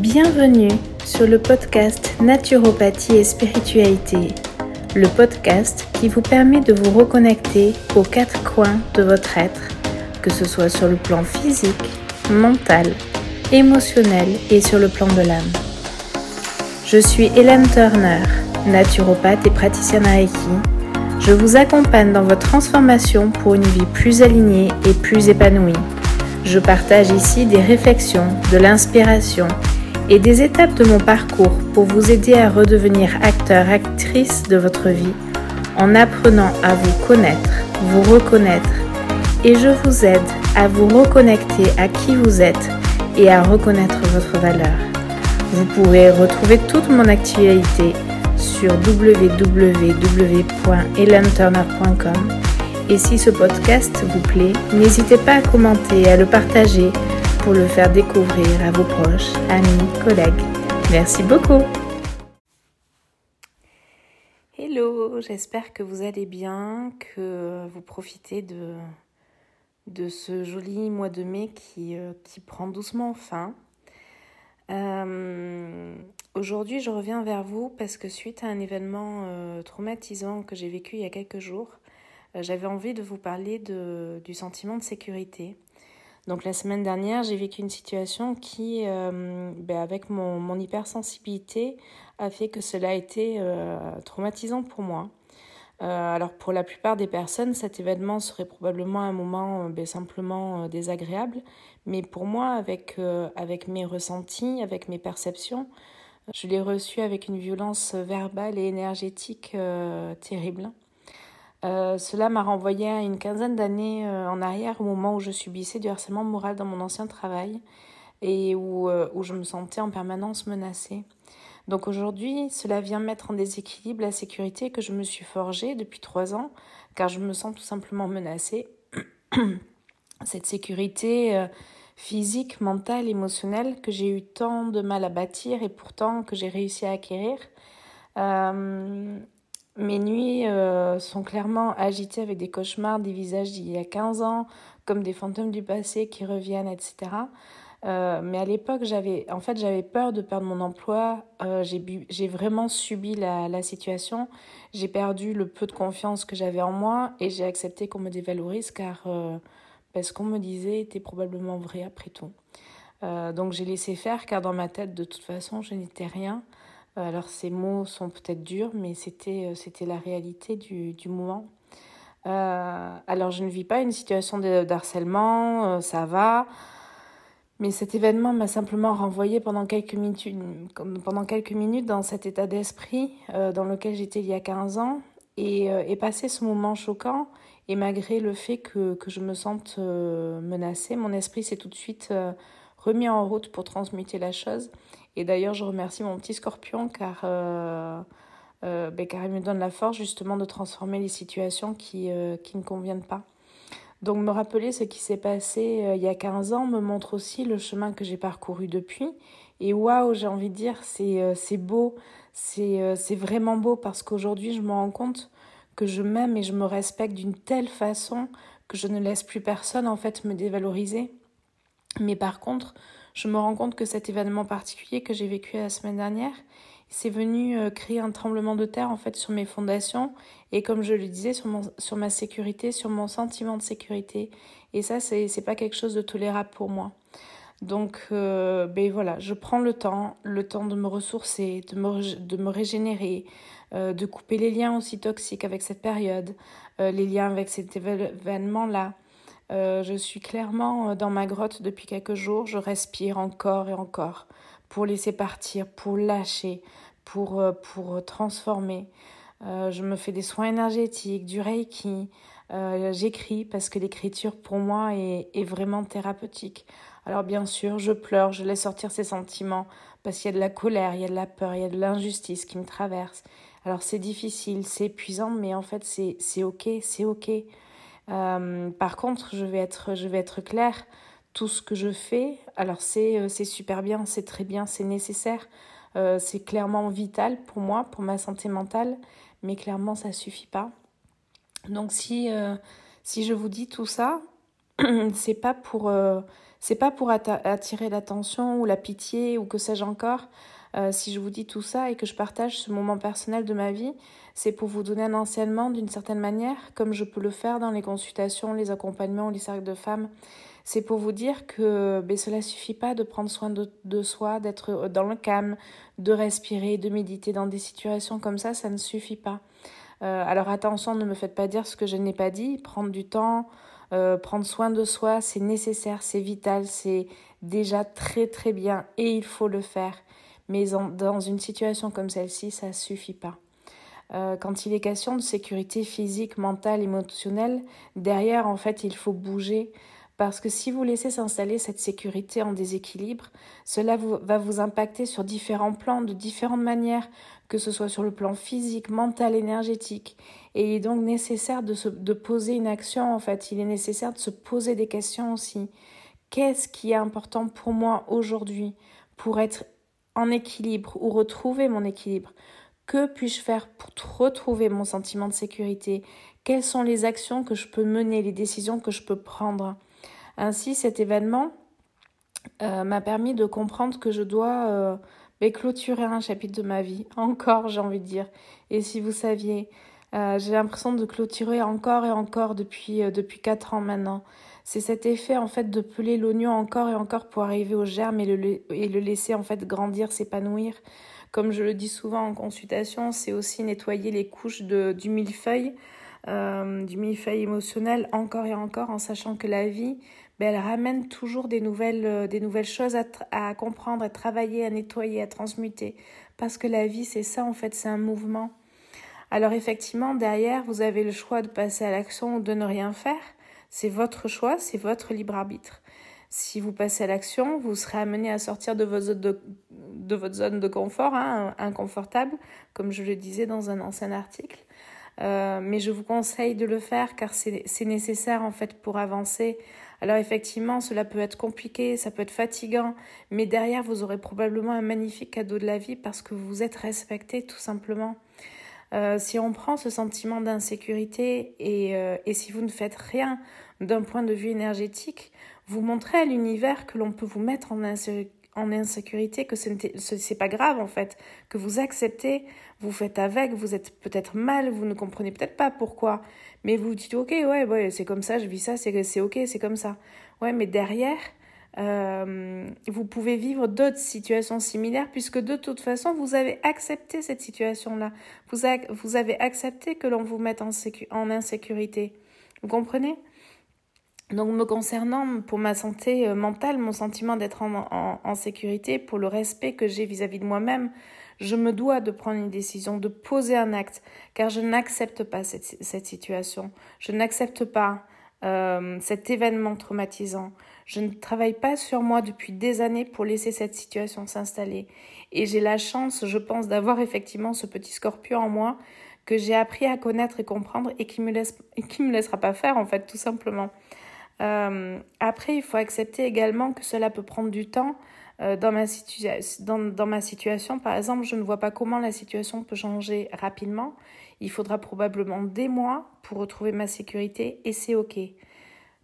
Bienvenue sur le podcast Naturopathie et Spiritualité, le podcast qui vous permet de vous reconnecter aux quatre coins de votre être, que ce soit sur le plan physique, mental, émotionnel et sur le plan de l'âme. Je suis Hélène Turner, naturopathe et praticienne Reiki. Je vous accompagne dans votre transformation pour une vie plus alignée et plus épanouie. Je partage ici des réflexions, de l'inspiration et des étapes de mon parcours pour vous aider à redevenir acteur, actrice de votre vie en apprenant à vous connaître, vous reconnaître et je vous aide à vous reconnecter à qui vous êtes et à reconnaître votre valeur. Vous pourrez retrouver toute mon actualité sur www.helenturner.com et si ce podcast vous plaît, n'hésitez pas à commenter et à le partager pour le faire découvrir à vos proches, amis, collègues. Merci beaucoup. Hello, j'espère que vous allez bien, que vous profitez de, ce joli mois de mai qui, euh, prend doucement fin. Euh, aujourd'hui, je reviens vers vous parce que suite à un événement euh, traumatisant que j'ai vécu il y a quelques jours, j'avais envie de vous parler du sentiment de sécurité. Donc la semaine dernière, j'ai vécu une situation qui, euh, ben, avec mon, hypersensibilité, a fait que cela a été euh, traumatisant pour moi. Euh, alors pour la plupart des personnes, cet événement serait probablement un moment ben, simplement désagréable, mais pour moi, avec mes ressentis, avec mes perceptions, je l'ai reçu avec une violence verbale et énergétique terrible. Euh, cela m'a renvoyé à une quinzaine d'années euh, en arrière, au moment où je subissais du harcèlement moral dans mon ancien travail et euh, où je me sentais en permanence menacée. Donc aujourd'hui, cela vient mettre en déséquilibre la sécurité que je me suis forgée depuis trois ans, car je me sens tout simplement menacée. Cette sécurité physique, mentale, émotionnelle que j'ai eu tant de mal à bâtir et pourtant que j'ai réussi à acquérir. Mes nuits euh, sont clairement agitées avec des cauchemars, des visages d'il y a 15 ans, comme des fantômes du passé qui reviennent, etc. Euh, mais à l'époque, j'avais, en fait, j'avais peur de perdre mon emploi. Euh, j'ai, vraiment subi la, situation. J'ai perdu le peu de confiance que j'avais en moi et j'ai accepté qu'on me dévalorise car parce ce qu'on me disait était probablement vrai après tout. donc j'ai laissé faire car dans ma tête, de toute façon, je n'étais rien. Euh, alors ces mots sont peut-être durs, mais c'était, euh, c'était la réalité du, du moment. Euh, alors je ne vis pas une situation de, harcèlement, ça va. Mais cet événement m'a simplement renvoyé pendant quelques minutes, pendant quelques minutes dans cet état d'esprit dans lequel j'étais il y a 15 ans. Et, et passé ce moment choquant, et malgré le fait que, que je me sente menacée, mon esprit s'est tout de suite remis en route pour transmuter la chose. Et d'ailleurs, je remercie mon petit scorpion car, euh, euh, ben, car il me donne la force justement de transformer les situations qui, euh, qui ne conviennent pas. Donc me rappeler ce qui s'est passé il y a 15 ans me montre aussi le chemin que j'ai parcouru depuis. Et waouh, j'ai envie de dire, c'est beau, c'est vraiment beau parce qu'aujourd'hui je me rends compte que je m'aime et je me respecte d'une telle façon que je ne laisse plus personne en fait me dévaloriser. Mais par contre, je me rends compte que cet événement particulier que j'ai vécu la semaine dernière, c'est venu euh, créer un tremblement de terre en fait sur mes fondations et comme je le disais sur, mon, sur ma sécurité, sur mon sentiment de sécurité. Et ça, c'est, pas quelque chose de tolérable pour moi. Donc, euh, ben voilà, je prends le temps, le temps de me ressourcer, de me, de me régénérer, euh, de couper les liens aussi toxiques avec cette période, les liens avec cet événement-là, euh, je suis clairement euh, dans ma grotte depuis quelques jours. Je respire encore et encore pour laisser partir, pour lâcher, pour, euh, pour transformer. je me fais des soins énergétiques, du reiki. J'écris parce que l'écriture pour moi est, est, vraiment thérapeutique. Alors bien sûr, je pleure, je laisse sortir ces sentiments parce qu'il y a de la colère, il y a de la peur, il y a de l'injustice qui me traverse. Alors c'est difficile, c'est épuisant, mais en fait c'est ok, c'est ok. Euh, par contre, je vais être, je claire, tout ce que je fais, alors c'est, euh, c'est super bien, c'est très bien, c'est nécessaire, euh, c'est clairement vital pour moi, pour ma santé mentale, mais clairement ça suffit pas. Donc si, si je vous dis tout ça, c'est pas pour C'est pas pour attirer l'attention ou la pitié ou que sais-je encore. Euh, si je vous dis tout ça et que je partage ce moment personnel de ma vie, c'est pour vous donner un enseignement d'une certaine manière, comme je peux le faire dans les consultations, les accompagnements, les cercles de femmes. C'est pour vous dire que ben, cela suffit pas de prendre soin de, soi, d'être dans le calme, de respirer, de méditer dans des situations comme ça, ça ne suffit pas. Euh, alors attention, ne me faites pas dire ce que je n'ai pas dit. Prendre du temps, euh, prendre soin de soi, c'est nécessaire, c'est vital, c'est déjà très très bien et il faut le faire. Mais dans une situation comme celle-ci, ça ne suffit pas. Euh, quand il est question de sécurité physique, mentale, émotionnelle, derrière, en fait, il faut bouger. Parce que si vous laissez s'installer cette sécurité en déséquilibre, cela va vous impacter sur différents plans, de différentes manières, que ce soit sur le plan physique, mental, énergétique. Et il est donc nécessaire de, se, de poser une action, en fait. Il est nécessaire de se poser des questions aussi. Qu'est-ce qui est important pour moi aujourd'hui pour être en équilibre ou retrouver mon équilibre Que puis-je faire pour retrouver mon sentiment de sécurité? Quelles sont les actions que je peux mener, les décisions que je peux prendre? Ainsi, cet événement euh, m'a permis de comprendre que je dois euh, ben, clôturer un chapitre de ma vie. Encore, j'ai envie de dire. Et si vous saviez, euh, j'ai l'impression de clôturer encore et encore depuis, depuis 4 ans maintenant. C'est cet effet en fait de peler l'oignon encore et encore pour arriver au germe et le, et le laisser en fait grandir, s'épanouir. Comme je le dis souvent en consultation, c'est aussi nettoyer les couches de, du millefeuille, euh, du millefeuille émotionnel encore et encore en sachant que la vie, ben, elle ramène toujours des nouvelles, euh, des nouvelles choses à, à comprendre, à travailler, à nettoyer, à transmuter. Parce que la vie, c'est ça en fait, c'est un mouvement. Alors effectivement, derrière, vous avez le choix de passer à l'action ou de ne rien faire. C'est votre choix, c'est votre libre arbitre. Si vous passez à l'action, vous serez amené à sortir de, votre zone de confort, hein, inconfortable, comme je le disais dans un ancien article. Euh, mais je vous conseille de le faire car c'est nécessaire en fait pour avancer. Alors effectivement, cela peut être compliqué, ça peut être fatigant, mais derrière, vous aurez probablement un magnifique cadeau de la vie parce que vous êtes respecté tout simplement. Euh, si on prend ce sentiment d'insécurité et, euh, et si vous ne faites rien d'un point de vue énergétique, vous montrez à l'univers que l'on peut vous mettre en, insécurité, que ce n'est pas grave en fait, que vous acceptez, vous faites avec, vous êtes peut-être mal, vous ne comprenez peut-être pas pourquoi, mais vous dites ok, ouais, ouais c'est comme ça, je vis ça, c'est ok, c'est comme ça. Ouais, mais derrière, euh, vous pouvez vivre d'autres situations similaires puisque de toute façon, vous avez accepté cette situation-là. Vous, avez accepté que l'on vous mette en, insécurité. Vous comprenez? Donc me concernant pour ma santé euh, mentale, mon sentiment d'être en, sécurité, pour le respect que j'ai vis-à-vis de moi-même, je me dois de prendre une décision, de poser un acte, car je n'accepte pas cette, situation. Je n'accepte pas euh, cet événement traumatisant. Je ne travaille pas sur moi depuis des années pour laisser cette situation s'installer. Et j'ai la chance, je pense, d'avoir effectivement ce petit scorpion en moi que j'ai appris à connaître et comprendre et qui me laisse, qui me laissera pas faire en fait, tout simplement. Euh, après, il faut accepter également que cela peut prendre du temps. Euh, dans, ma situation, par exemple, je ne vois pas comment la situation peut changer rapidement. Il faudra probablement des mois pour retrouver ma sécurité et c'est OK.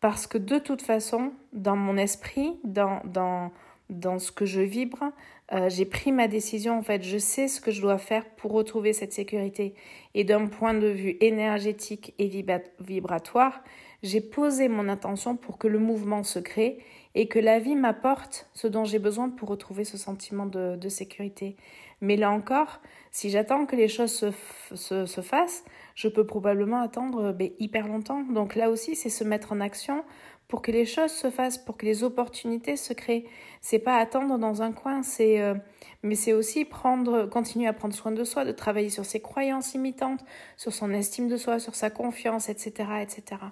Parce que de toute façon, dans mon esprit, dans, dans, dans ce que je vibre, euh, j'ai pris ma décision. En fait, je sais ce que je dois faire pour retrouver cette sécurité. Et d'un point de vue énergétique et vibratoire, j'ai posé mon intention pour que le mouvement se crée et que la vie m'apporte ce dont j'ai besoin pour retrouver ce sentiment de, sécurité. Mais là encore, si j'attends que les choses se, se, se fassent, je peux probablement attendre ben, hyper longtemps. Donc là aussi, c'est se mettre en action pour que les choses se fassent, pour que les opportunités se créent. C'est pas attendre dans un coin, c'est euh, mais c'est aussi prendre, continuer à prendre soin de soi, de travailler sur ses croyances imitantes, sur son estime de soi, sur sa confiance, etc., etc.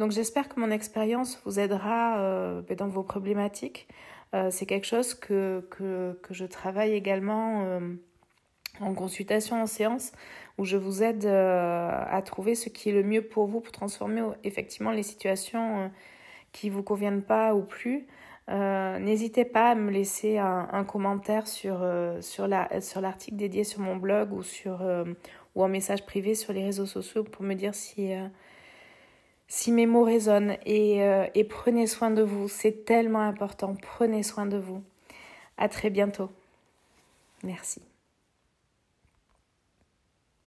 Donc j'espère que mon expérience vous aidera euh, ben, dans vos problématiques. Euh, c'est quelque chose que, que, je travaille également euh, en consultation, en séance, où je vous aide à trouver ce qui est le mieux pour vous pour transformer effectivement les situations qui vous conviennent pas ou plus. N'hésitez pas à me laisser un, commentaire sur, sur l'article sur dédié sur mon blog ou, sur, ou un message privé sur les réseaux sociaux pour me dire si si mes mots résonnent et, euh, et prenez soin de vous. C'est tellement important. Prenez soin de vous. À très bientôt. Merci.